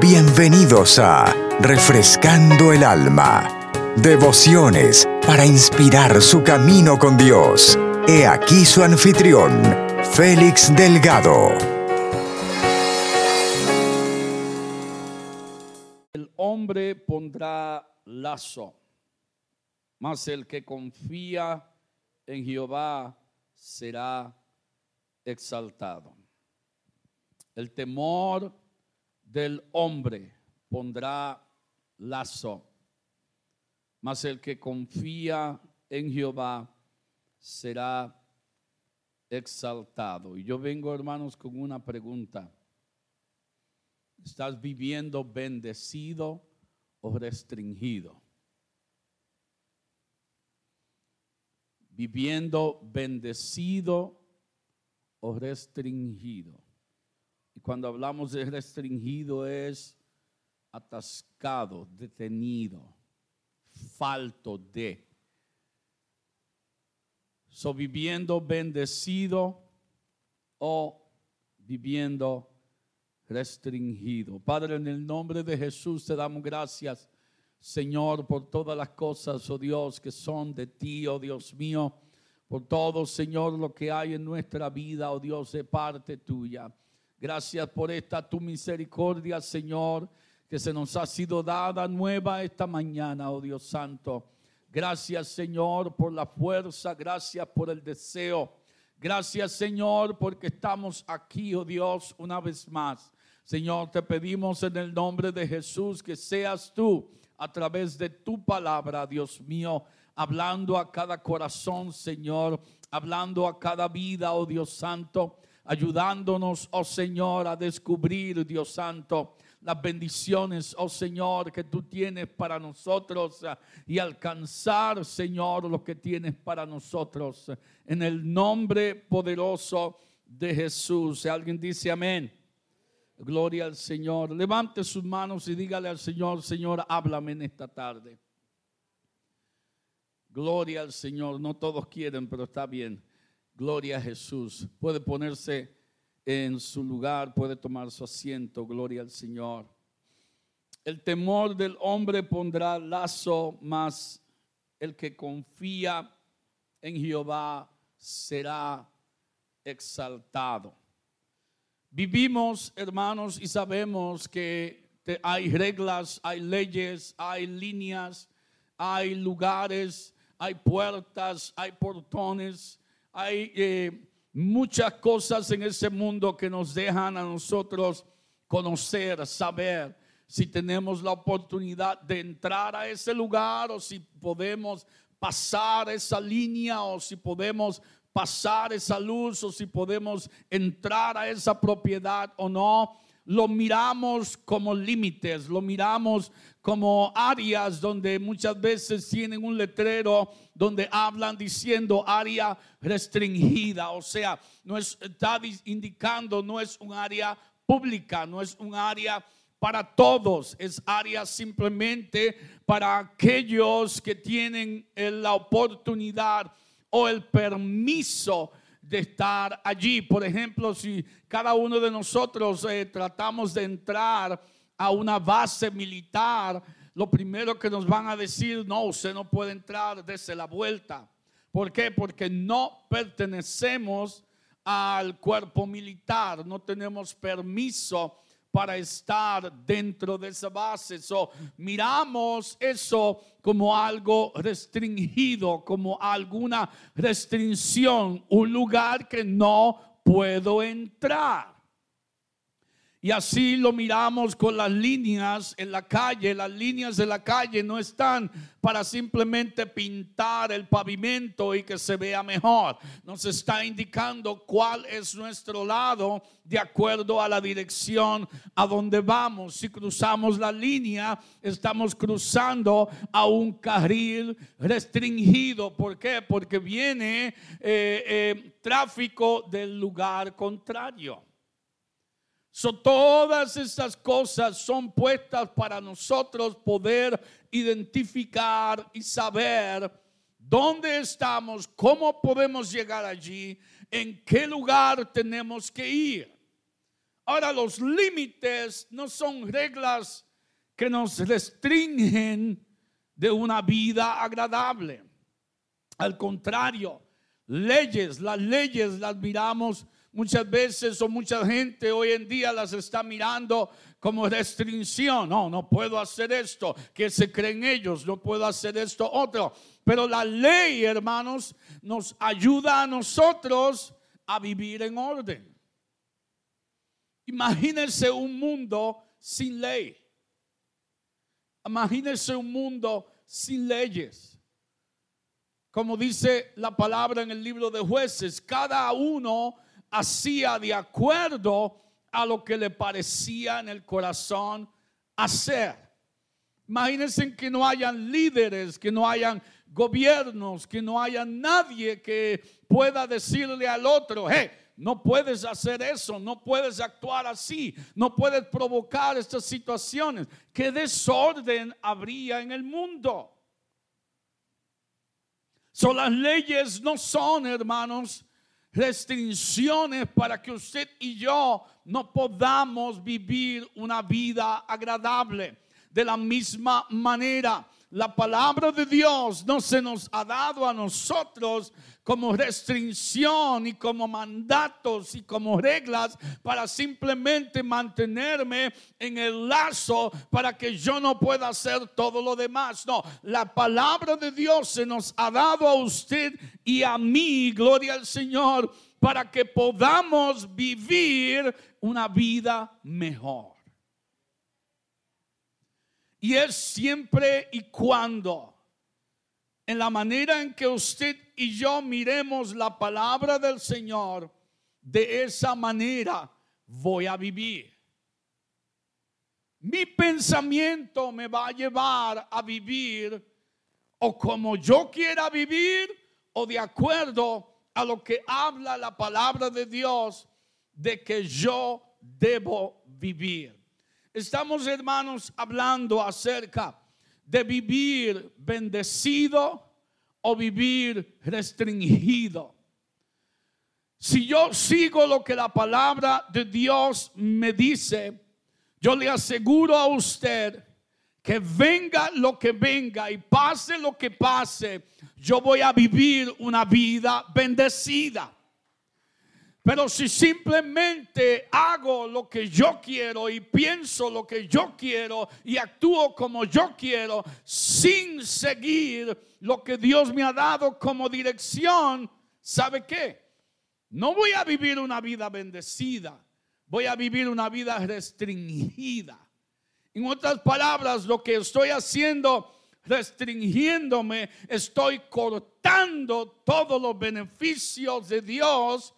Bienvenidos a Refrescando el Alma. Devociones para inspirar su camino con Dios. He aquí su anfitrión, Félix Delgado. El hombre pondrá lazo, mas el que confía en Jehová será exaltado. El temor del hombre pondrá lazo, mas el que confía en Jehová será exaltado. Y yo vengo, hermanos, con una pregunta. ¿Estás viviendo bendecido o restringido? Viviendo bendecido o restringido. Cuando hablamos de restringido es atascado, detenido, falto de. So viviendo bendecido o viviendo restringido. Padre, en el nombre de Jesús te damos gracias, Señor, por todas las cosas, oh Dios, que son de ti, oh Dios mío, por todo, Señor, lo que hay en nuestra vida, oh Dios, de parte tuya. Gracias por esta tu misericordia, Señor, que se nos ha sido dada nueva esta mañana, oh Dios Santo. Gracias, Señor, por la fuerza, gracias por el deseo. Gracias, Señor, porque estamos aquí, oh Dios, una vez más. Señor, te pedimos en el nombre de Jesús que seas tú a través de tu palabra, Dios mío, hablando a cada corazón, Señor, hablando a cada vida, oh Dios Santo ayudándonos, oh Señor, a descubrir, Dios Santo, las bendiciones, oh Señor, que tú tienes para nosotros eh, y alcanzar, Señor, lo que tienes para nosotros. En el nombre poderoso de Jesús. Alguien dice amén. Gloria al Señor. Levante sus manos y dígale al Señor, Señor, háblame en esta tarde. Gloria al Señor. No todos quieren, pero está bien. Gloria a Jesús. Puede ponerse en su lugar, puede tomar su asiento. Gloria al Señor. El temor del hombre pondrá lazo, mas el que confía en Jehová será exaltado. Vivimos, hermanos, y sabemos que hay reglas, hay leyes, hay líneas, hay lugares, hay puertas, hay portones hay eh, muchas cosas en ese mundo que nos dejan a nosotros conocer, saber. Si tenemos la oportunidad de entrar a ese lugar o si podemos pasar esa línea o si podemos pasar esa luz o si podemos entrar a esa propiedad o no lo miramos como límites, lo miramos como áreas donde muchas veces tienen un letrero donde hablan diciendo área restringida, o sea, no está indicando no es un área pública, no es un área para todos, es área simplemente para aquellos que tienen la oportunidad o el permiso de estar allí. Por ejemplo, si cada uno de nosotros eh, tratamos de entrar a una base militar, lo primero que nos van a decir, no, usted no puede entrar, desde la vuelta. ¿Por qué? Porque no pertenecemos al cuerpo militar, no tenemos permiso para estar dentro de esa base. So, miramos eso como algo restringido, como alguna restricción, un lugar que no puedo entrar. Y así lo miramos con las líneas en la calle. Las líneas de la calle no están para simplemente pintar el pavimento y que se vea mejor. Nos está indicando cuál es nuestro lado de acuerdo a la dirección a donde vamos. Si cruzamos la línea, estamos cruzando a un carril restringido. ¿Por qué? Porque viene eh, eh, tráfico del lugar contrario. So, todas estas cosas son puestas para nosotros poder identificar y saber dónde estamos, cómo podemos llegar allí, en qué lugar tenemos que ir. Ahora los límites no son reglas que nos restringen de una vida agradable. Al contrario, leyes, las leyes las miramos muchas veces o mucha gente hoy en día las está mirando como restricción. No, no puedo hacer esto, que se creen ellos, no puedo hacer esto otro. Pero la ley, hermanos, nos ayuda a nosotros a vivir en orden. Imagínense un mundo sin ley. Imagínense un mundo sin leyes. Como dice la palabra en el libro de jueces, cada uno hacía de acuerdo a lo que le parecía en el corazón hacer. Imagínense que no hayan líderes, que no hayan gobiernos, que no haya nadie que pueda decirle al otro, hey, no puedes hacer eso, no puedes actuar así, no puedes provocar estas situaciones. ¿Qué desorden habría en el mundo? Son las leyes no son, hermanos, restricciones para que usted y yo no podamos vivir una vida agradable. De la misma manera, la palabra de Dios no se nos ha dado a nosotros como restricción y como mandatos y como reglas para simplemente mantenerme en el lazo para que yo no pueda hacer todo lo demás. No, la palabra de Dios se nos ha dado a usted y a mí, gloria al Señor, para que podamos vivir una vida mejor. Y es siempre y cuando, en la manera en que usted y yo miremos la palabra del Señor, de esa manera voy a vivir. Mi pensamiento me va a llevar a vivir o como yo quiera vivir o de acuerdo a lo que habla la palabra de Dios de que yo debo vivir. Estamos, hermanos, hablando acerca de vivir bendecido o vivir restringido. Si yo sigo lo que la palabra de Dios me dice, yo le aseguro a usted que venga lo que venga y pase lo que pase, yo voy a vivir una vida bendecida. Pero si simplemente hago lo que yo quiero y pienso lo que yo quiero y actúo como yo quiero sin seguir lo que Dios me ha dado como dirección, ¿sabe qué? No voy a vivir una vida bendecida, voy a vivir una vida restringida. En otras palabras, lo que estoy haciendo restringiéndome, estoy cortando todos los beneficios de Dios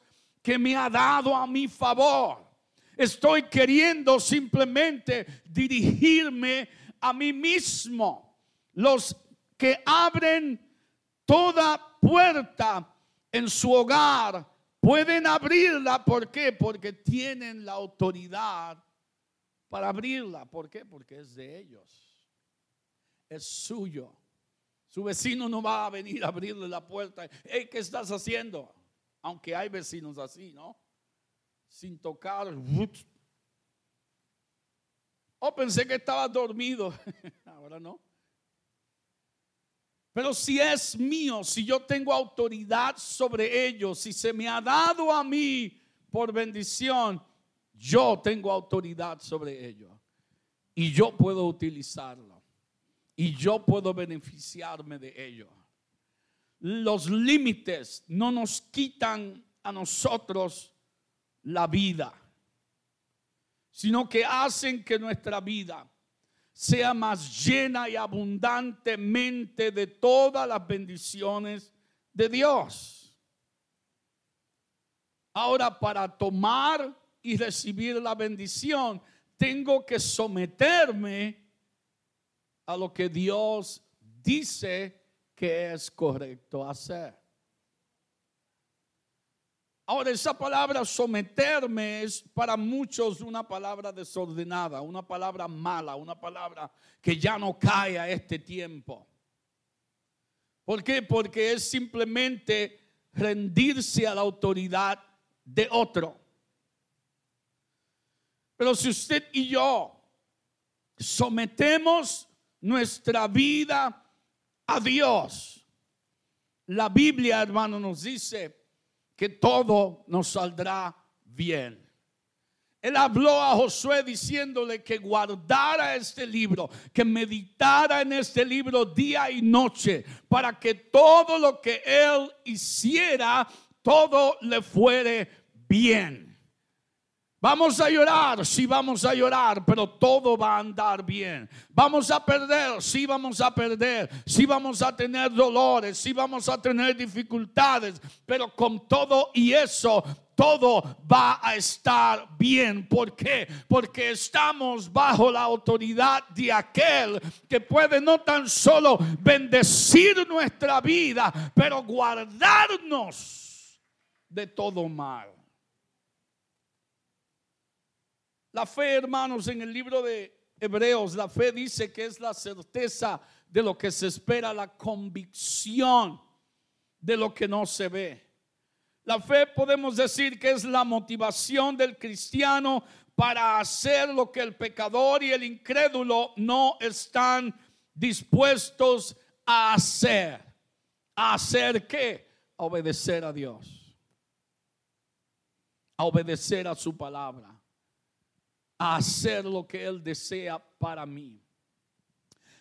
que me ha dado a mi favor. Estoy queriendo simplemente dirigirme a mí mismo. Los que abren toda puerta en su hogar pueden abrirla. ¿Por qué? Porque tienen la autoridad para abrirla. ¿Por qué? Porque es de ellos. Es suyo. Su vecino no va a venir a abrirle la puerta. ¿qué estás haciendo? Aunque hay vecinos así, ¿no? Sin tocar. Oh, pensé que estaba dormido. Ahora no. Pero si es mío, si yo tengo autoridad sobre ellos, si se me ha dado a mí por bendición, yo tengo autoridad sobre ellos. Y yo puedo utilizarlo. Y yo puedo beneficiarme de ello los límites no nos quitan a nosotros la vida, sino que hacen que nuestra vida sea más llena y abundantemente de todas las bendiciones de Dios. Ahora, para tomar y recibir la bendición, tengo que someterme a lo que Dios dice que es correcto hacer. Ahora, esa palabra someterme es para muchos una palabra desordenada, una palabra mala, una palabra que ya no cae a este tiempo. ¿Por qué? Porque es simplemente rendirse a la autoridad de otro. Pero si usted y yo sometemos nuestra vida a Dios, la Biblia, hermano, nos dice que todo nos saldrá bien. Él habló a Josué diciéndole que guardara este libro, que meditara en este libro día y noche, para que todo lo que él hiciera, todo le fuere bien. Vamos a llorar, sí vamos a llorar, pero todo va a andar bien. Vamos a perder, sí vamos a perder, sí vamos a tener dolores, sí vamos a tener dificultades, pero con todo y eso todo va a estar bien. ¿Por qué? Porque estamos bajo la autoridad de aquel que puede no tan solo bendecir nuestra vida, pero guardarnos de todo mal. La fe, hermanos, en el libro de Hebreos, la fe dice que es la certeza de lo que se espera, la convicción de lo que no se ve. La fe podemos decir que es la motivación del cristiano para hacer lo que el pecador y el incrédulo no están dispuestos a hacer. ¿A hacer qué? A obedecer a Dios. A obedecer a su palabra a hacer lo que Él desea para mí.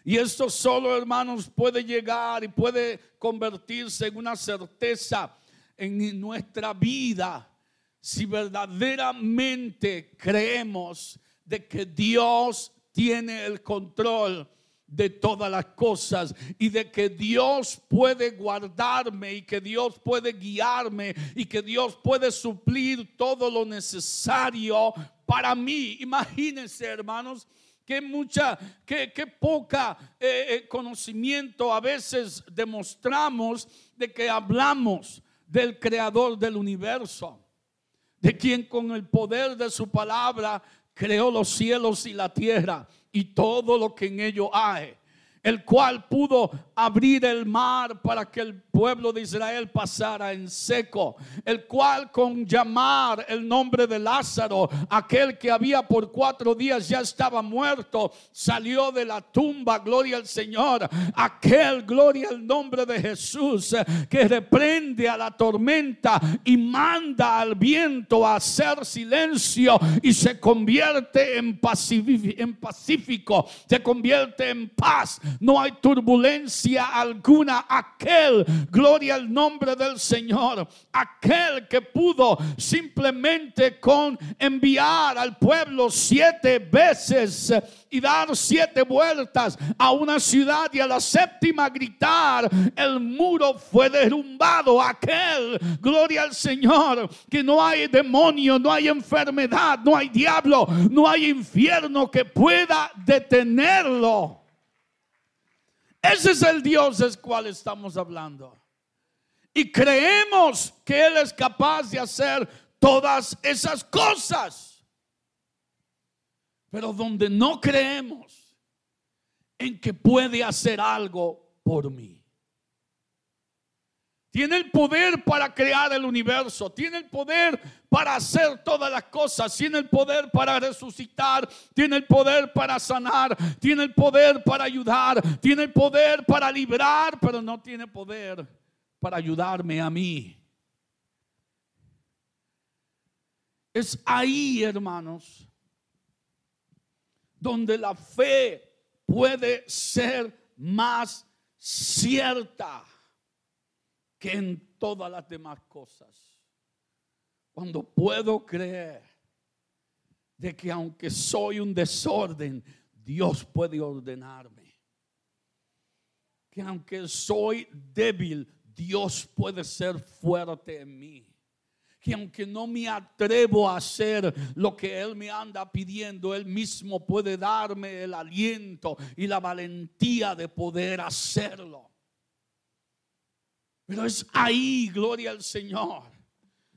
Y esto solo, hermanos, puede llegar y puede convertirse en una certeza en nuestra vida si verdaderamente creemos de que Dios tiene el control de todas las cosas y de que Dios puede guardarme y que Dios puede guiarme y que Dios puede suplir todo lo necesario para mí. Imagínense, hermanos, que mucha, que, poca eh, eh, conocimiento a veces demostramos de que hablamos del creador del universo, de quien con el poder de su palabra creó los cielos y la tierra y todo lo que en ello hay el cual pudo abrir el mar para que el pueblo de Israel pasara en seco, el cual con llamar el nombre de Lázaro, aquel que había por cuatro días ya estaba muerto, salió de la tumba, gloria al Señor, aquel, gloria al nombre de Jesús, que reprende a la tormenta y manda al viento a hacer silencio y se convierte en, en pacífico, se convierte en paz no hay turbulencia alguna. Aquel, gloria al nombre del Señor, aquel que pudo simplemente con enviar al pueblo siete veces y dar siete vueltas a una ciudad y a la séptima gritar, el muro fue derrumbado. Aquel, gloria al Señor, que no hay demonio, no hay enfermedad, no hay diablo, no hay infierno que pueda detenerlo. Ese es el Dios del cual estamos hablando. Y creemos que Él es capaz de hacer todas esas cosas. Pero donde no creemos en que puede hacer algo por mí. Tiene el poder para crear el universo. Tiene el poder para hacer todas las cosas. Tiene el poder para resucitar. Tiene el poder para sanar. Tiene el poder para ayudar. Tiene el poder para librar. Pero no tiene poder para ayudarme a mí. Es ahí, hermanos, donde la fe puede ser más cierta que en todas las demás cosas. Cuando puedo creer de que aunque soy un desorden, Dios puede ordenarme. Que aunque soy débil, Dios puede ser fuerte en mí. Que aunque no me atrevo a hacer lo que Él me anda pidiendo, Él mismo puede darme el aliento y la valentía de poder hacerlo. Pero es ahí, gloria al Señor,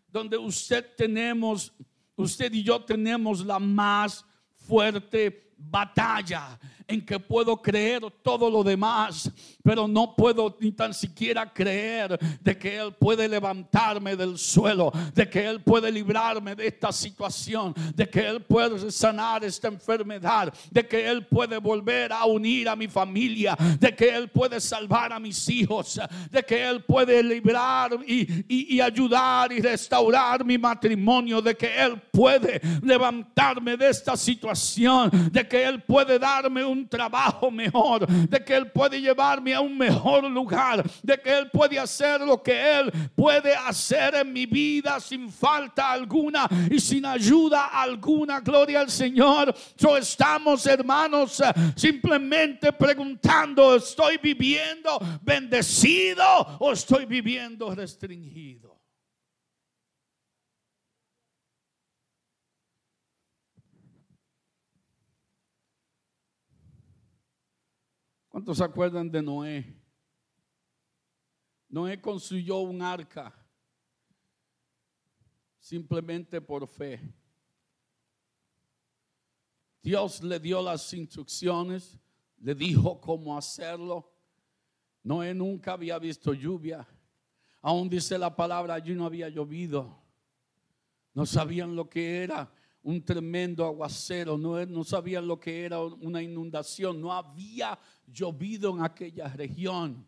donde usted tenemos, usted y yo tenemos la más fuerte batalla. En que puedo creer todo lo demás, pero no puedo ni tan siquiera creer de que Él puede levantarme del suelo, de que Él puede librarme de esta situación, de que Él puede sanar esta enfermedad, de que Él puede volver a unir a mi familia, de que Él puede salvar a mis hijos, de que Él puede librar y, y ayudar y restaurar mi matrimonio, de que Él puede levantarme de esta situación, de que Él puede darme un trabajo mejor, de que Él puede llevarme a un mejor lugar, de que Él puede hacer lo que Él puede hacer en mi vida sin falta alguna y sin ayuda alguna. Gloria al Señor. So estamos, hermanos, simplemente preguntando, ¿estoy viviendo bendecido o estoy viviendo restringido? ¿Cuántos se acuerdan de Noé? Noé construyó un arca simplemente por fe. Dios le dio las instrucciones, le dijo cómo hacerlo. Noé nunca había visto lluvia. Aún dice la palabra, allí no había llovido. No sabían lo que era un tremendo aguacero, no, no sabían lo que era una inundación, no había llovido en aquella región.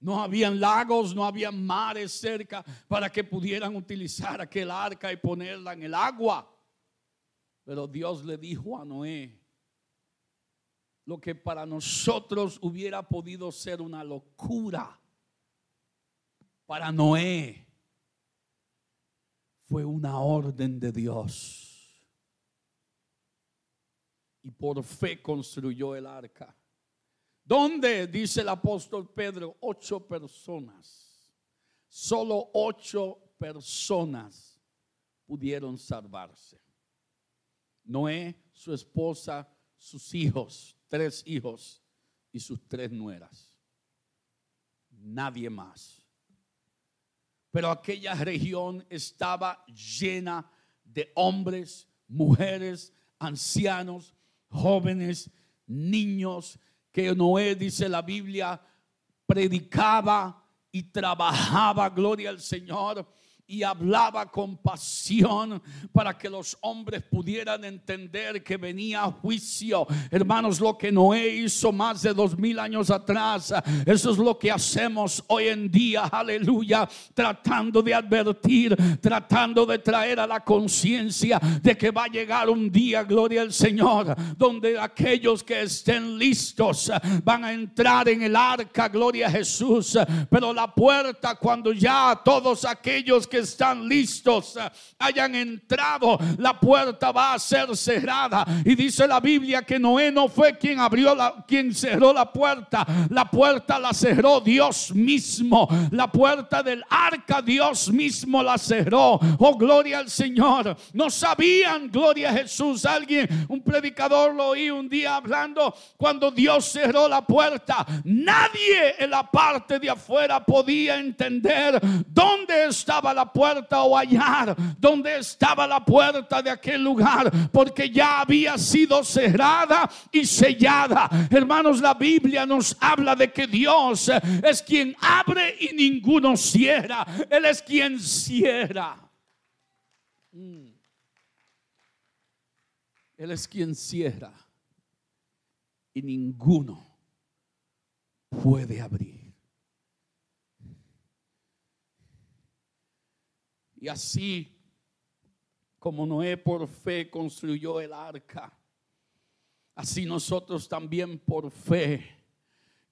No habían lagos, no habían mares cerca para que pudieran utilizar aquel arca y ponerla en el agua. Pero Dios le dijo a Noé lo que para nosotros hubiera podido ser una locura. Para Noé fue una orden de Dios. Y por fe construyó el arca. ¿Dónde? Dice el apóstol Pedro, ocho personas. Solo ocho personas pudieron salvarse. Noé, su esposa, sus hijos, tres hijos y sus tres nueras. Nadie más. Pero aquella región estaba llena de hombres, mujeres, ancianos, jóvenes, niños, que Noé, dice la Biblia, predicaba y trabajaba, gloria al Señor y hablaba con pasión para que los hombres pudieran entender que venía juicio. Hermanos, lo que Noé hizo más de dos mil años atrás, eso es lo que hacemos hoy en día, aleluya, tratando de advertir, tratando de traer a la conciencia de que va a llegar un día, gloria al Señor, donde aquellos que estén listos van a entrar en el arca, gloria a Jesús, pero la puerta cuando ya todos aquellos que están listos eh, hayan entrado, la puerta va a ser cerrada. Y dice la Biblia que Noé no fue quien abrió la, quien cerró la puerta. La puerta la cerró Dios mismo. La puerta del arca Dios mismo la cerró. Oh, gloria al Señor. No sabían, gloria a Jesús. Alguien, un predicador lo oí un día hablando cuando Dios cerró la puerta. Nadie en la parte de afuera podía entender dónde estaba la puerta o hallar donde estaba la puerta de aquel lugar, porque ya había sido cerrada y sellada. Hermanos, la Biblia nos habla de que Dios es quien abre y ninguno cierra. Él es quien cierra. Mm. Él es quien cierra y ninguno puede abrir. Y así como Noé por fe construyó el arca, así nosotros también por fe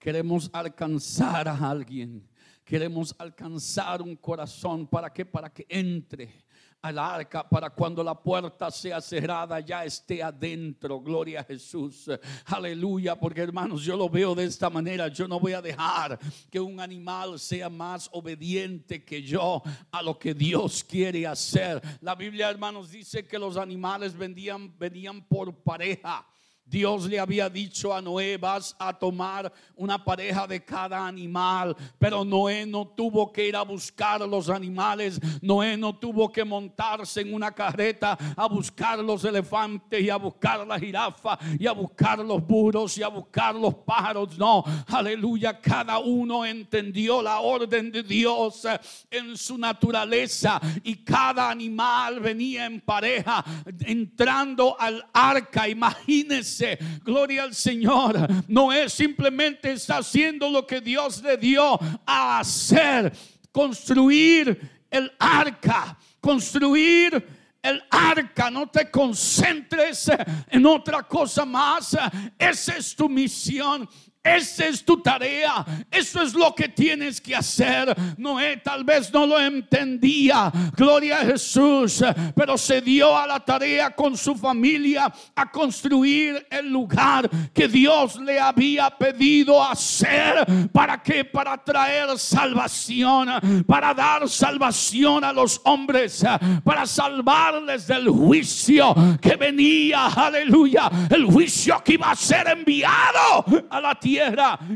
queremos alcanzar a alguien. Queremos alcanzar un corazón para que para que entre al arca para cuando la puerta sea cerrada ya esté adentro. Gloria a Jesús. Aleluya. Porque hermanos, yo lo veo de esta manera. Yo no voy a dejar que un animal sea más obediente que yo a lo que Dios quiere hacer. La Biblia, hermanos, dice que los animales venían, venían por pareja. Dios le había dicho a Noé, vas a tomar una pareja de cada animal, pero Noé no tuvo que ir a buscar los animales, Noé no tuvo que montarse en una carreta a buscar los elefantes y a buscar la jirafa y a buscar los burros y a buscar los pájaros, no, aleluya, cada uno entendió la orden de Dios en su naturaleza y cada animal venía en pareja entrando al arca, imagínense gloria al Señor. No es simplemente está haciendo lo que Dios le dio a hacer, construir el arca, construir el arca, no te concentres en otra cosa más. Esa es tu misión. Esa es tu tarea. Eso es lo que tienes que hacer. Noé tal vez no lo entendía. Gloria a Jesús. Pero se dio a la tarea con su familia a construir el lugar que Dios le había pedido hacer. ¿Para qué? Para traer salvación. Para dar salvación a los hombres. Para salvarles del juicio que venía. Aleluya. El juicio que iba a ser enviado a la tierra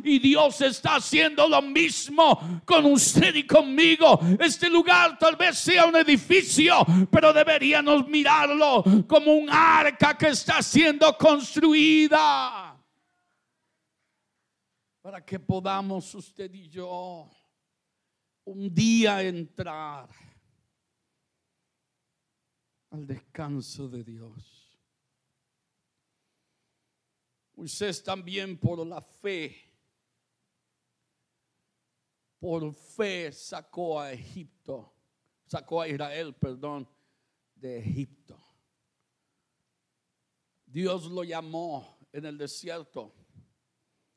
y Dios está haciendo lo mismo con usted y conmigo. Este lugar tal vez sea un edificio, pero deberíamos mirarlo como un arca que está siendo construida para que podamos usted y yo un día entrar al descanso de Dios. Moisés también por la fe, por fe sacó a Egipto, sacó a Israel, perdón, de Egipto. Dios lo llamó en el desierto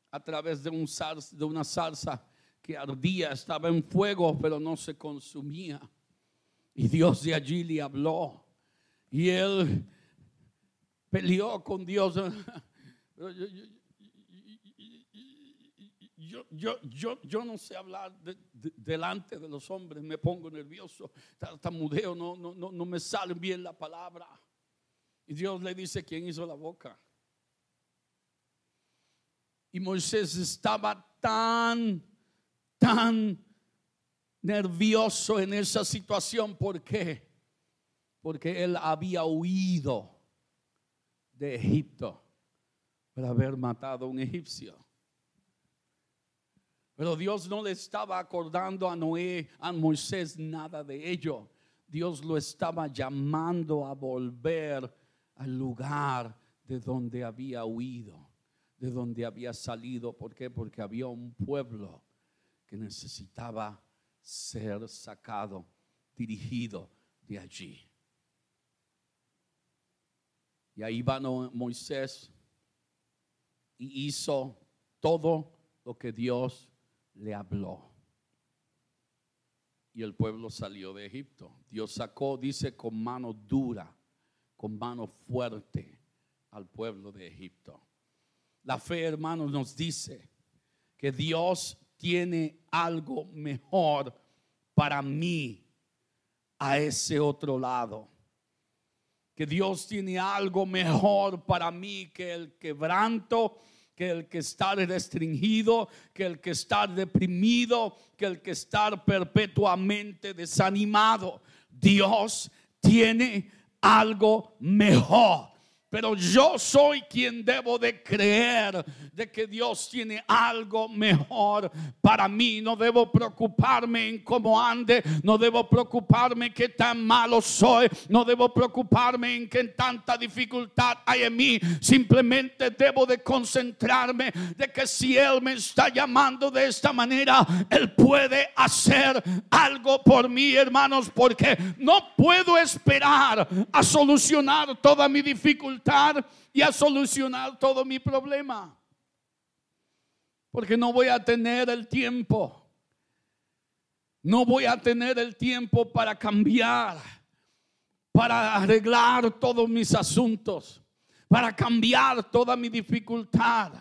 a través de, un de una salsa que ardía, estaba en fuego, pero no se consumía. Y Dios de allí le habló. Y él peleó con Dios. Yo, yo, yo, yo, no sé hablar delante de los hombres, me pongo nervioso, tartamudeo, no, no, no, no me sale bien la palabra. Y Dios le dice quién hizo la boca. Y Moisés estaba tan, tan nervioso en esa situación. ¿Por qué? Porque él había huido de Egipto por haber matado a un egipcio. Pero Dios no le estaba acordando a Noé, a Moisés, nada de ello. Dios lo estaba llamando a volver al lugar de donde había huido, de donde había salido. ¿Por qué? Porque había un pueblo que necesitaba ser sacado, dirigido de allí. Y ahí va Moisés y hizo todo lo que Dios le habló. Y el pueblo salió de Egipto. Dios sacó, dice, con mano dura, con mano fuerte al pueblo de Egipto. La fe, hermanos, nos dice que Dios tiene algo mejor para mí a ese otro lado que Dios tiene algo mejor para mí que el quebranto, que el que estar restringido, que el que estar deprimido, que el que estar perpetuamente desanimado. Dios tiene algo mejor. Pero yo soy quien debo de creer de que Dios tiene algo mejor para mí. No debo preocuparme en cómo ande. No debo preocuparme que tan malo soy. No debo preocuparme en que tanta dificultad hay en mí. Simplemente debo de concentrarme de que si Él me está llamando de esta manera, Él puede hacer algo por mí, hermanos, porque no puedo esperar a solucionar toda mi dificultad y a solucionar todo mi problema. Porque no voy a tener el tiempo. No voy a tener el tiempo para cambiar, para arreglar todos mis asuntos, para cambiar toda mi dificultad.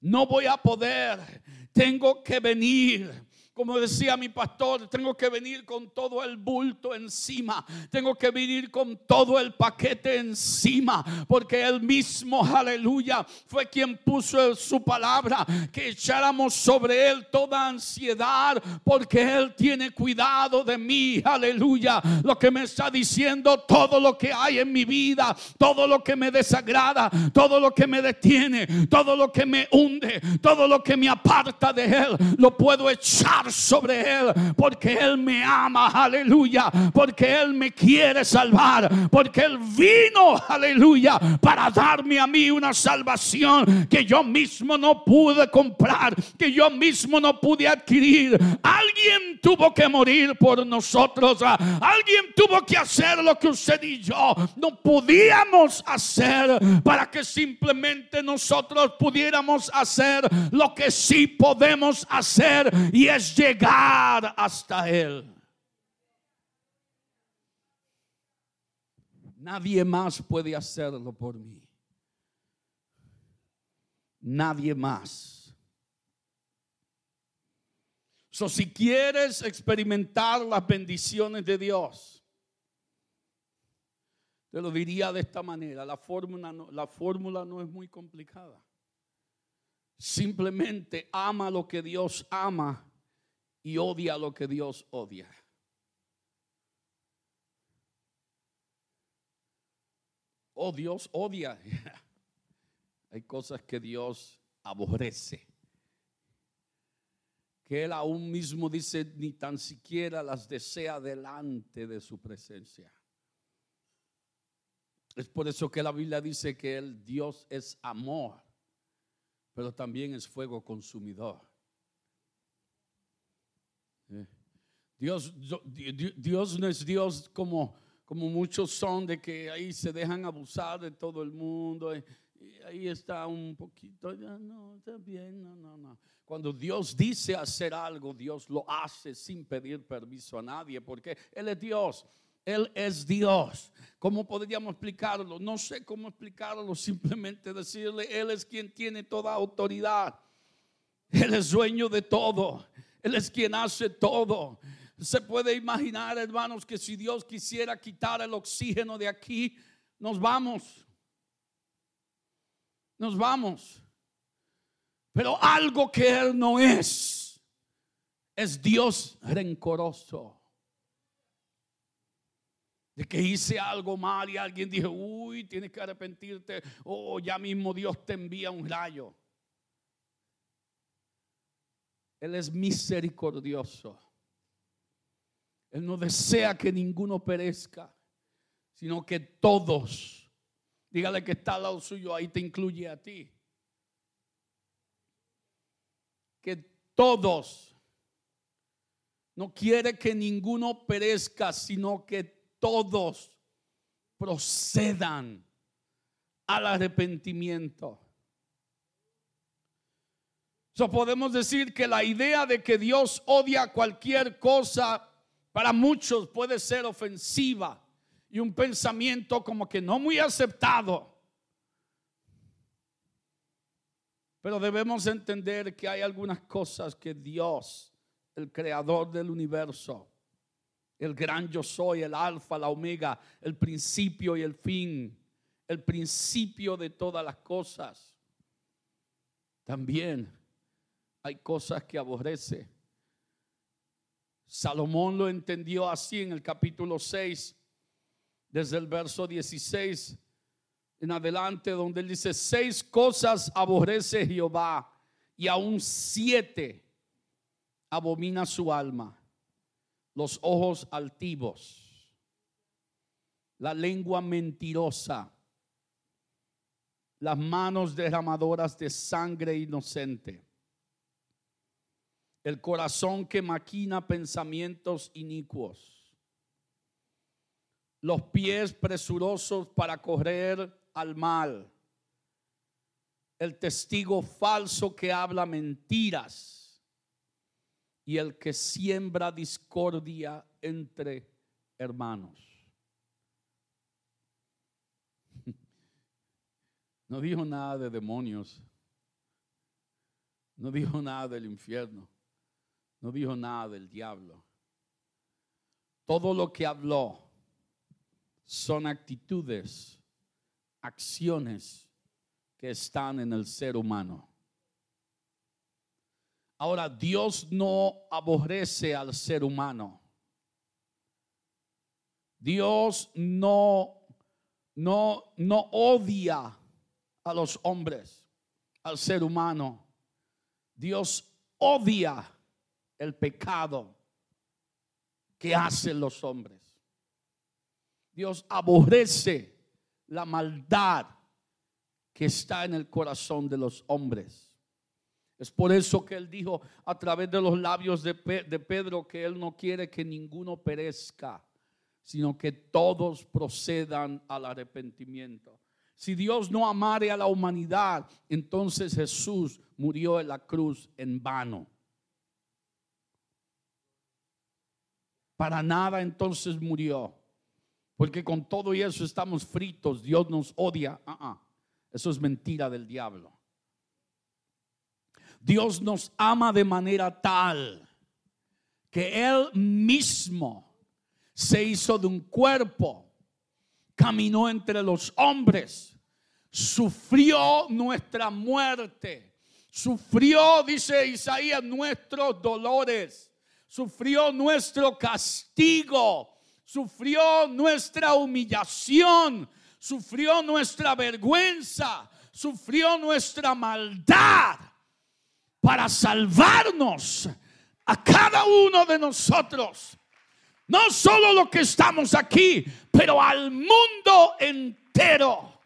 No voy a poder. Tengo que venir Como decía mi pastor, tengo que venir con todo el bulto encima. Tengo que venir con todo el paquete encima. Porque Él mismo, aleluya, fue quien puso su palabra. Que echáramos sobre Él toda ansiedad. Porque Él tiene cuidado de mí. Aleluya. Lo que me está diciendo, todo lo que hay en mi vida, todo lo que me desagrada, todo lo que me detiene, todo lo que me hunde, todo lo que me aparta de Él, lo puedo echar sobre él, porque él me ama, aleluya, porque él me quiere salvar, porque él vino, aleluya, para darme a mí una salvación que yo mismo no pude comprar, que yo mismo no pude adquirir. Alguien tuvo que morir por nosotros, alguien tuvo que hacer lo que usted y yo no podíamos hacer para que simplemente nosotros pudiéramos hacer lo que sí podemos hacer y es llegar hasta Él. Nadie más puede hacerlo por mí. Nadie más. So, si quieres experimentar las bendiciones de Dios, te lo diría de esta manera, la fórmula no, la fórmula no es muy complicada. Simplemente ama lo que Dios ama y odia lo que Dios odia. Oh, Dios odia. Hay cosas que Dios aborrece. Que Él aún mismo dice, ni tan siquiera las desea delante de su presencia. Es por eso que la Biblia dice que el Dios es amor, pero también es fuego consumidor. Dios, Dios no es Dios como, como muchos son de que ahí se dejan abusar de todo el mundo. Y, ahí está un poquito, no, está bien, no, no, no. Cuando Dios dice hacer algo, Dios lo hace sin pedir permiso a nadie, porque Él es Dios. Él es Dios. ¿Cómo podríamos explicarlo? No sé cómo explicarlo, simplemente decirle, Él es quien tiene toda autoridad. Él es dueño de todo. Él es quien hace todo. Se puede imaginar, hermanos, que si Dios quisiera quitar el oxígeno de aquí, nos vamos. Nos vamos. Pero algo que Él no es, es Dios rencoroso. De que hice algo mal y alguien dijo, uy, tienes que arrepentirte. Oh, ya mismo Dios te envía un rayo. Él es misericordioso. Él no desea que ninguno perezca, sino que todos, dígale que está al lado suyo, ahí te incluye a ti. Que todos, no quiere que ninguno perezca, sino que todos procedan al arrepentimiento. So podemos decir que la idea de que Dios odia cualquier cosa para muchos puede ser ofensiva y un pensamiento como que no muy aceptado. Pero debemos entender que hay algunas cosas que Dios, el creador del universo, el gran yo soy, el alfa, la omega, el principio y el fin, el principio de todas las cosas, también hay cosas que aborrece. Salomón lo entendió así en el capítulo 6, desde el verso 16 en adelante, donde él dice, seis cosas aborrece Jehová y aún siete abomina su alma. Los ojos altivos, la lengua mentirosa, las manos derramadoras de sangre inocente el corazón que maquina pensamientos inicuos, los pies presurosos para correr al mal, el testigo falso que habla mentiras y el que siembra discordia entre hermanos. No dijo nada de demonios. No dijo nada del infierno. No dijo nada del diablo. Todo lo que habló son actitudes, acciones que están en el ser humano. Ahora, Dios no aborrece al ser humano. Dios no, no, no odia a los hombres, al ser humano. Dios odia el pecado que hacen los hombres. Dios aborrece la maldad que está en el corazón de los hombres. Es por eso que él dijo a través de los labios de, Pedro que él no quiere que ninguno perezca, sino que todos procedan al arrepentimiento. Si Dios no amare a la humanidad, entonces Jesús murió en la cruz en vano. Para nada entonces murió. Porque con todo y eso estamos fritos. Dios nos odia. Ah. Eso es mentira del diablo. Dios nos ama de manera tal que Él mismo se hizo de un cuerpo, caminó entre los hombres, sufrió nuestra muerte, sufrió, dice Isaías, nuestros dolores, sufrió nuestro castigo, sufrió nuestra humillación, sufrió nuestra vergüenza, sufrió nuestra maldad para salvarnos a cada uno de nosotros. No solo lo que estamos aquí, pero al mundo entero.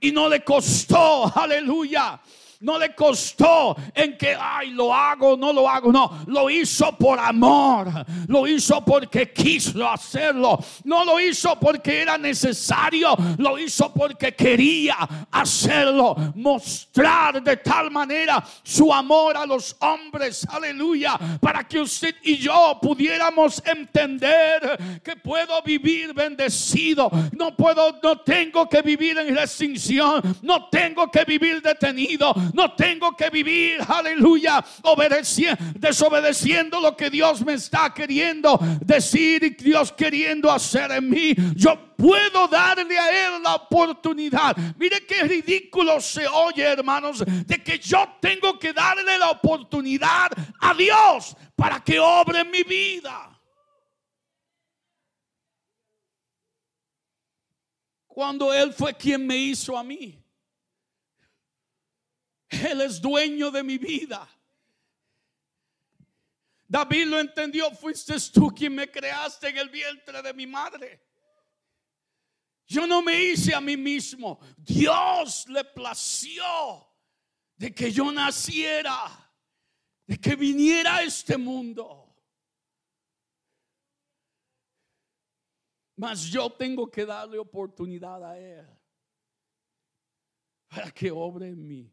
Y no le costó, aleluya, no le costó en que, ay, lo hago, no lo hago. No, lo hizo por amor. Lo hizo porque quiso hacerlo. No lo hizo porque era necesario. Lo hizo porque quería hacerlo. Mostrar de tal manera su amor a los hombres. Aleluya. Para que usted y yo pudiéramos entender que puedo vivir bendecido. No puedo, no tengo que vivir en restricción. No tengo que vivir detenido no tengo que vivir, aleluya, obedeciendo, desobedeciendo lo que Dios me está queriendo decir y Dios queriendo hacer en mí. Yo puedo darle a Él la oportunidad. Mire qué ridículo se oye, hermanos, de que yo tengo que darle la oportunidad a Dios para que obre en mi vida. Cuando Él fue quien me hizo a mí. Él es dueño de mi vida. David lo entendió, fuiste tú quien me creaste en el vientre de mi madre. Yo no me hice a mí mismo. Dios le plació de que yo naciera, de que viniera a este mundo. Mas yo tengo que darle oportunidad a Él para que obre en mí.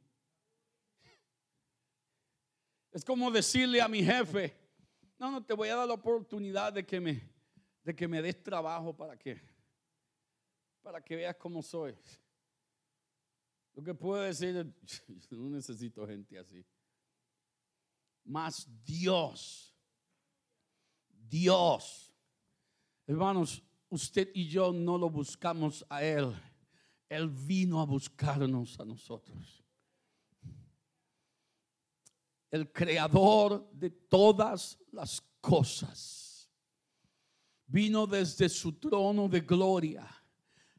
Es como decirle a mi jefe, no, no, te voy a dar la oportunidad de que me, de que me des trabajo para que, para que veas cómo soy. Lo que puedo decir, no necesito gente así. Mas Dios, Dios, hermanos, usted y yo no lo buscamos a Él. Él vino a buscarnos a nosotros el creador de todas las cosas, vino desde su trono de gloria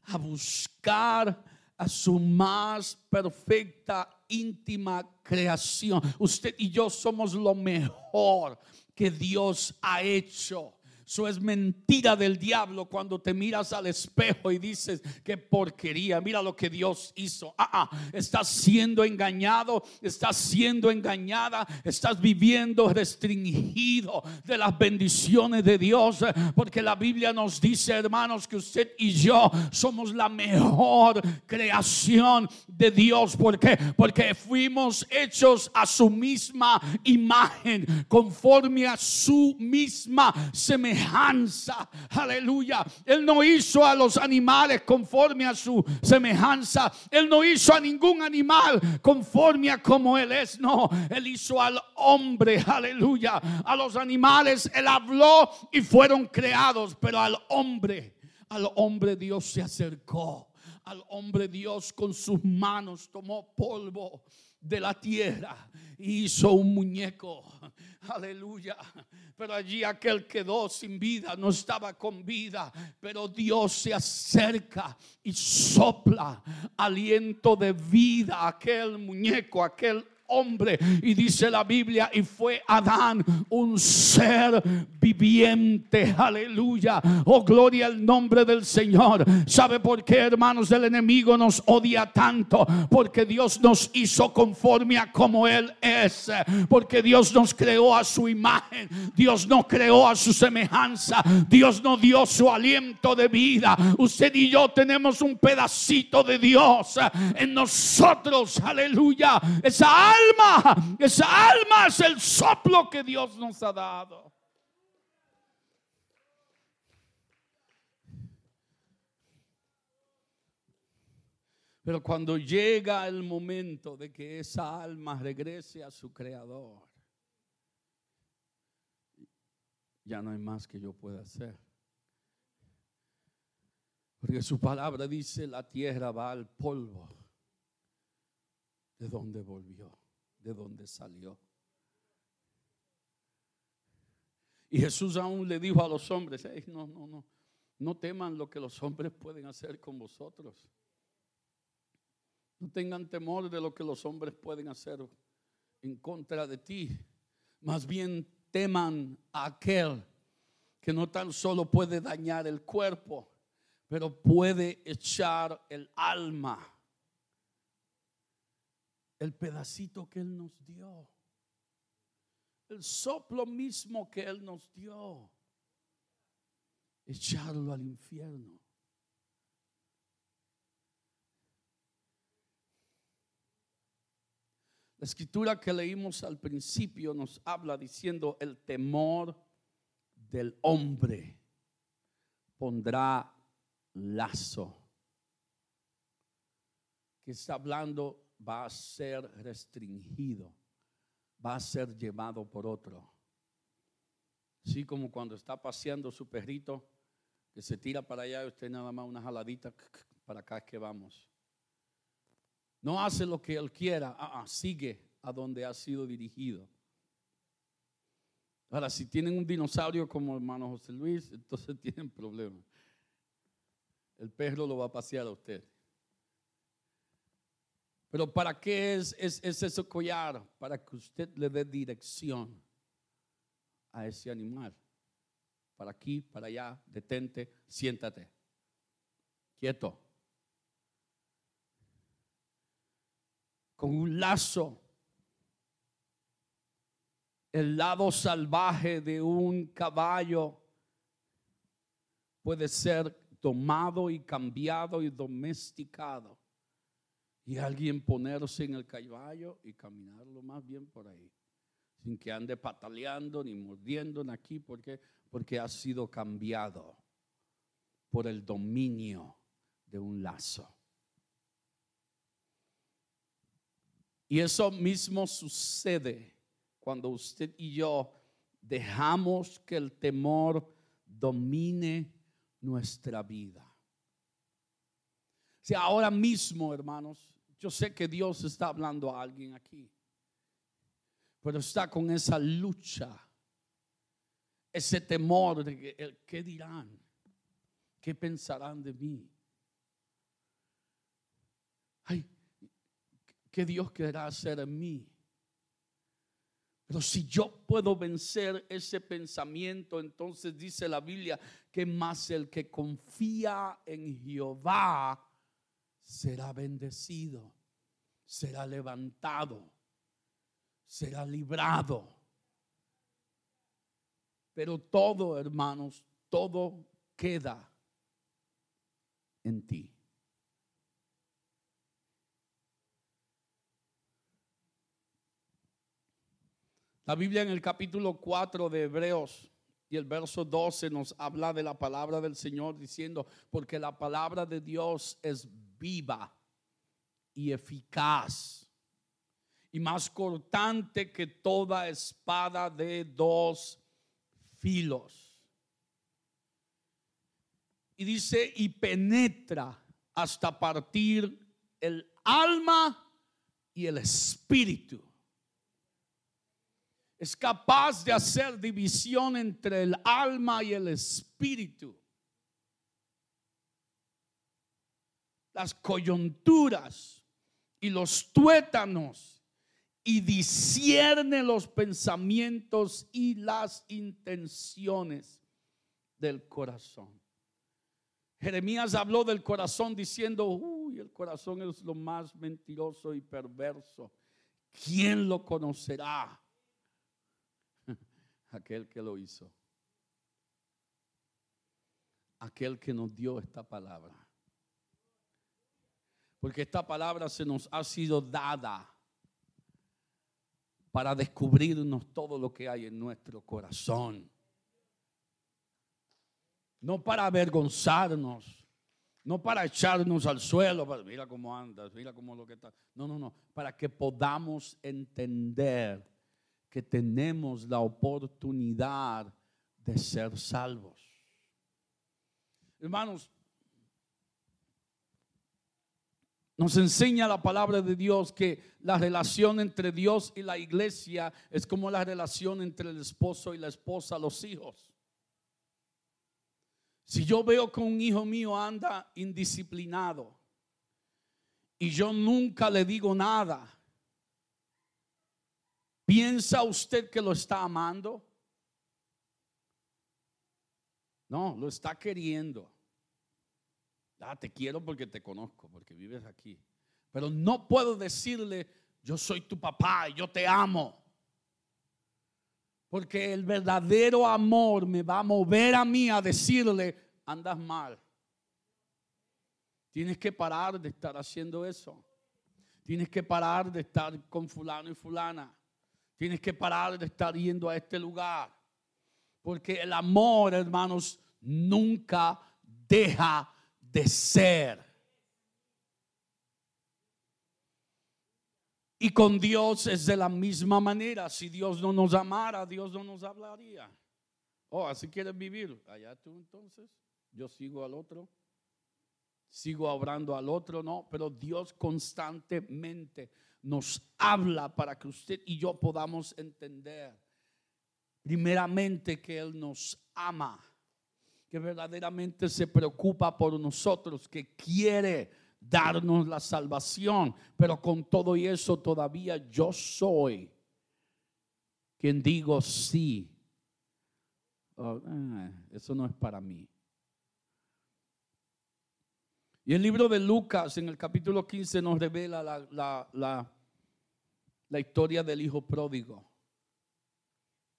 a buscar a su más perfecta, íntima creación. Usted y yo somos lo mejor que Dios ha hecho. Eso es mentira del diablo cuando te miras al espejo y dices que porquería. Mira lo que Dios hizo. Ah, ah, estás siendo engañado, estás siendo engañada, estás viviendo restringido de las bendiciones de Dios. Porque la Biblia nos dice, hermanos, que usted y yo somos la mejor creación de Dios. ¿Por qué? Porque fuimos hechos a su misma imagen, conforme a su misma semejanza semejanza. Aleluya. Él no hizo a los animales conforme a su semejanza. Él no hizo a ningún animal conforme a como Él es. No, Él hizo al hombre. Aleluya. A los animales Él habló y fueron creados. Pero al hombre, al hombre Dios se acercó. Al hombre Dios con sus manos tomó polvo de la tierra y hizo un muñeco. Aleluya. Pero allí aquel quedó sin vida, no estaba con vida. Pero Dios se acerca y sopla aliento de vida a aquel muñeco, aquel hombre. Y dice la Biblia, y fue Adán un ser viviente. Aleluya. Oh, gloria al nombre del Señor. ¿Sabe por qué, hermanos? El enemigo nos odia tanto. Porque Dios nos hizo conforme a como Él es. Porque Dios nos creó a su imagen. Dios nos creó a su semejanza. Dios nos dio su aliento de vida. Usted y yo tenemos un pedacito de Dios en nosotros. Aleluya. Esa esa alma es el soplo que Dios nos ha dado. Pero cuando llega el momento de que esa alma regrese a su creador, ya no hay más que yo pueda hacer. Porque su palabra dice, la tierra va al polvo de donde volvió de donde salió. Y Jesús aún le dijo a los hombres, no, no, no, no teman lo que los hombres pueden hacer con vosotros. No tengan temor de lo que los hombres pueden hacer en contra de ti. Más bien teman a aquel que no tan solo puede dañar el cuerpo, pero puede echar el alma el pedacito que Él nos dio, el soplo mismo que Él nos dio, echarlo al infierno. La escritura que leímos al principio nos habla diciendo el temor del hombre pondrá lazo. Que está hablando va a ser restringido, va a ser llevado por otro. Así como cuando está paseando su perrito, que se tira para allá y usted nada más una jaladita, para acá que vamos. No hace lo que él quiera, ah, ah, sigue a donde ha sido dirigido. Ahora, si tienen un dinosaurio como hermano José Luis, entonces tienen problemas. El perro lo va a pasear a usted. Pero ¿para qué es, es, ese collar? Para que usted le dé dirección a ese animal. Para aquí, para allá, detente, siéntate. Quieto. Con un lazo. El lado salvaje de un caballo puede ser tomado y cambiado y domesticado y alguien ponerse en el caballo y caminarlo más bien por ahí, sin que ande pataleando ni mordiendo en aquí, porque porque ha sido cambiado por el dominio de un lazo. Y eso mismo sucede cuando usted y yo dejamos que el temor domine nuestra vida. Ahora mismo, hermanos, yo sé que Dios está hablando a alguien aquí, pero está con esa lucha, ese temor de que, ¿qué dirán? ¿Qué pensarán de mí? Ay, ¿qué Dios querrá hacer en mí? Pero si yo puedo vencer ese pensamiento, entonces dice la Biblia que más el que confía en Jehová será bendecido, será levantado, será librado. Pero todo, hermanos, todo queda en ti. La Biblia en el capítulo 4 de Hebreos Y el verso 12 nos habla de la palabra del Señor diciendo, porque la palabra de Dios es viva y eficaz y más cortante que toda espada de dos filos. Y dice, y penetra hasta partir el alma y el espíritu. Es capaz de hacer división entre el alma y el espíritu. Las coyunturas y los tuétanos y discierne los pensamientos y las intenciones del corazón. Jeremías habló del corazón diciendo, uy, el corazón es lo más mentiroso y perverso. ¿Quién lo conocerá? Aquel que lo hizo. Aquel que nos dio esta palabra. Porque esta palabra se nos ha sido dada para descubrirnos todo lo que hay en nuestro corazón no para avergonzarnos, no para echarnos al suelo, mira cómo andas, mira cómo lo que está. No, no, no, para que podamos entender que tenemos la oportunidad de ser salvos. Hermanos, nos enseña la palabra de Dios que la relación entre Dios y la iglesia es como la relación entre el esposo y la esposa, los hijos. Si yo veo que un hijo mío anda indisciplinado y yo nunca le digo nada, ¿piensa usted que lo está amando? No, lo está queriendo. Ah, te quiero porque te conozco, porque vives aquí. Pero no puedo decirle, yo soy tu papá yo te amo. Porque el verdadero amor me va a mover a mí a decirle, andas mal. Tienes que parar de estar haciendo eso. Tienes que parar de estar con fulano y fulana. Tienes que parar de estar yendo a este lugar. Porque el amor, hermanos, nunca deja de ser. Y con Dios es de la misma manera. Si Dios no nos amara, Dios no nos hablaría. Oh, así quieres vivir. Allá tú entonces. Yo sigo al otro. Sigo obrando al otro, no. Pero Dios constantemente nos habla para que usted y yo podamos entender. Primeramente que Él nos ama. Que verdaderamente se preocupa por nosotros. Que quiere darnos la salvación. Pero con todo y eso todavía yo soy quien digo sí. Oh, eh, eso no es para mí. Y el libro de Lucas en el capítulo 15 nos revela la, la historia del hijo pródigo.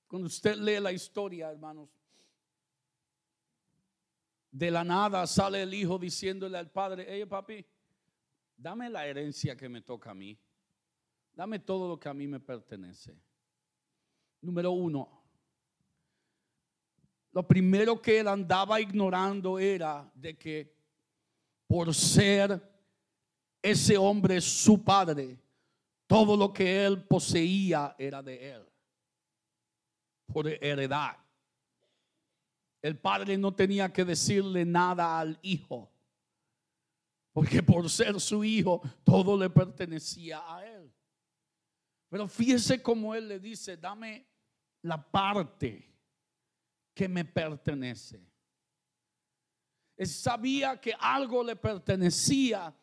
Cuando usted lee la historia, hermanos, de la nada sale el hijo diciéndole al padre, hey papi, dame la herencia que me toca a mí. Dame todo lo que a mí me pertenece. Número uno, lo primero que él andaba ignorando era de que por ser ese hombre su padre, todo lo que él poseía era de él, por heredad. El padre no tenía que decirle nada al hijo, porque por ser su hijo, todo le pertenecía a él. Pero fíjese cómo él le dice, dame la parte que me pertenece. Él sabía que algo le pertenecía,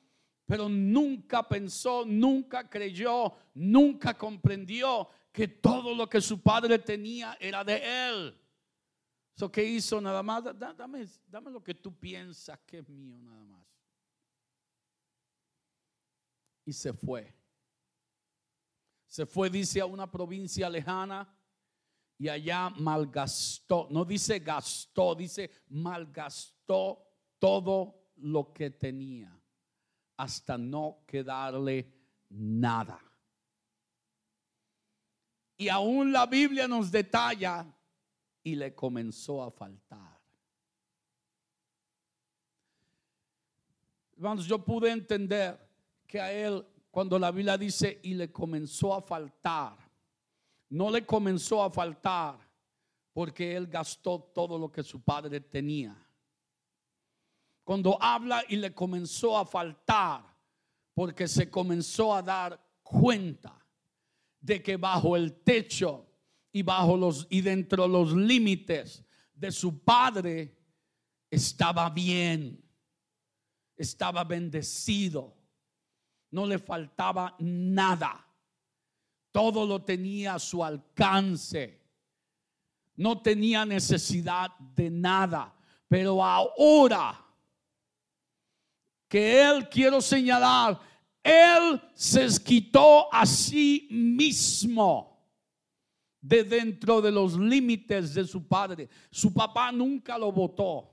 pero nunca pensó, nunca creyó, nunca comprendió que todo lo que su padre tenía era de él. Eso que hizo nada más, dame, dame lo que tú piensas que es mío nada más. Y se fue. Se fue, dice, a una provincia lejana y allá malgastó, no dice gastó, dice malgastó todo lo que tenía hasta no quedarle nada. Y aún la Biblia nos detalla y le comenzó a faltar. Hermanos, yo pude entender que a él, cuando la Biblia dice y le comenzó a faltar, no le comenzó a faltar porque él gastó todo lo que su padre tenía. Cuando habla y le comenzó a faltar, porque se comenzó a dar cuenta de que bajo el techo y bajo los y dentro de los límites de su padre estaba bien. Estaba bendecido. No le faltaba nada. Todo lo tenía a su alcance. No tenía necesidad de nada. Pero ahora que él, quiero señalar, él se quitó a sí mismo de dentro de los límites de su padre. Su papá nunca lo votó.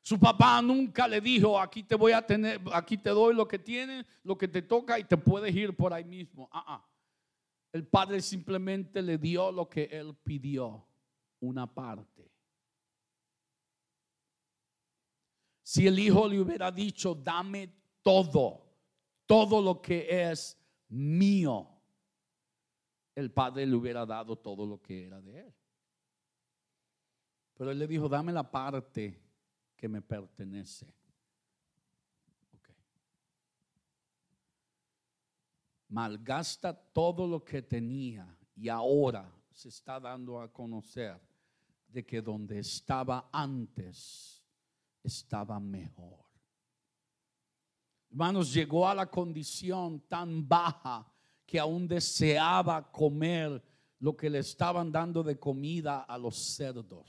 Su papá nunca le dijo, aquí te voy a tener, aquí te doy lo que tienes, lo que te toca y te puedes ir por ahí mismo. Ah, ah. El padre simplemente le dio lo que él pidió, una parte. Si el hijo le hubiera dicho, dame todo, todo lo que es mío, el padre le hubiera dado todo lo que era de él. Pero él le dijo, dame la parte que me pertenece. Malgasta todo lo que tenía y ahora se está dando a conocer de que donde estaba antes estaba mejor. Hermanos, llegó a la condición tan baja que aún deseaba comer lo que le estaban dando de comida a los cerdos.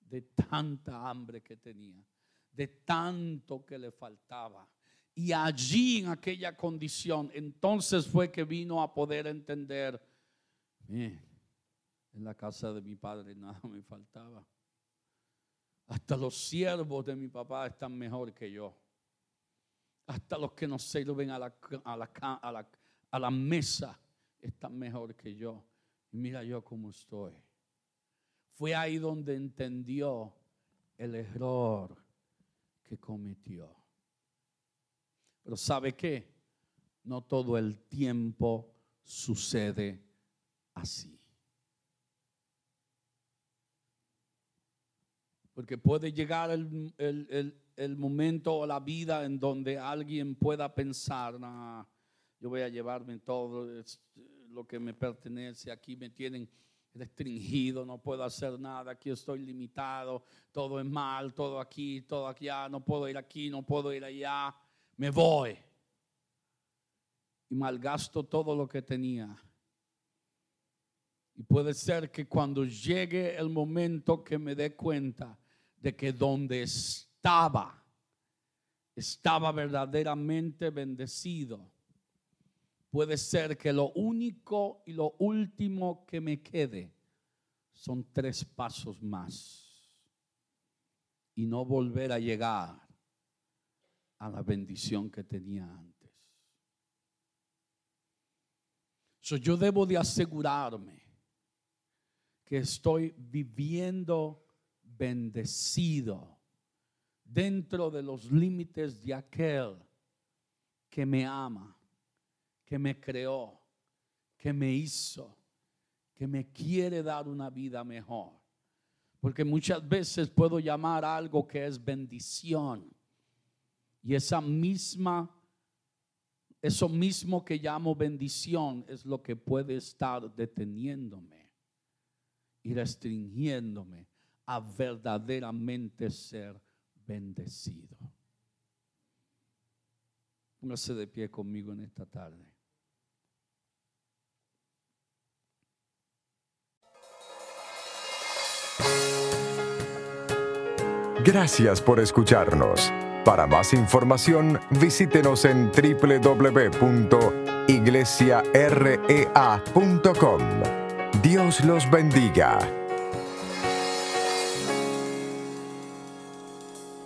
De tanta hambre que tenía, de tanto que le faltaba. Y allí en aquella condición, entonces fue que vino a poder entender, en la casa de mi padre nada me faltaba. Hasta los siervos de mi papá están mejor que yo. Hasta los que no sirven a la, a la, a la, a la mesa están mejor que yo. Mira yo cómo estoy. Fue ahí donde entendió el error que cometió. Pero ¿sabe qué? No todo el tiempo sucede así. Porque puede llegar el, momento o la vida en donde alguien pueda pensar, yo voy a llevarme todo lo que me pertenece, aquí me tienen restringido, no puedo hacer nada, aquí estoy limitado, todo es mal, todo aquí, todo allá, no puedo ir aquí, no puedo ir allá, me voy. Y malgasto todo lo que tenía. Y puede ser que cuando llegue el momento que me dé cuenta, de que donde estaba, estaba verdaderamente bendecido. Puede ser que lo único y lo último que me quede son tres pasos más y no volver a llegar a la bendición que tenía antes. yo debo de asegurarme que estoy viviendo bendecido dentro de los límites de aquel que me ama, que me creó, que me hizo, que me quiere dar una vida mejor. Porque muchas veces puedo llamar algo que es bendición. Y esa misma, eso mismo que llamo bendición es lo que puede estar deteniéndome y restringiéndome a verdaderamente ser bendecido. Póngase de pie conmigo en esta tarde. Gracias por escucharnos. Para más información, visítenos en www.iglesiarea.com. Dios los bendiga.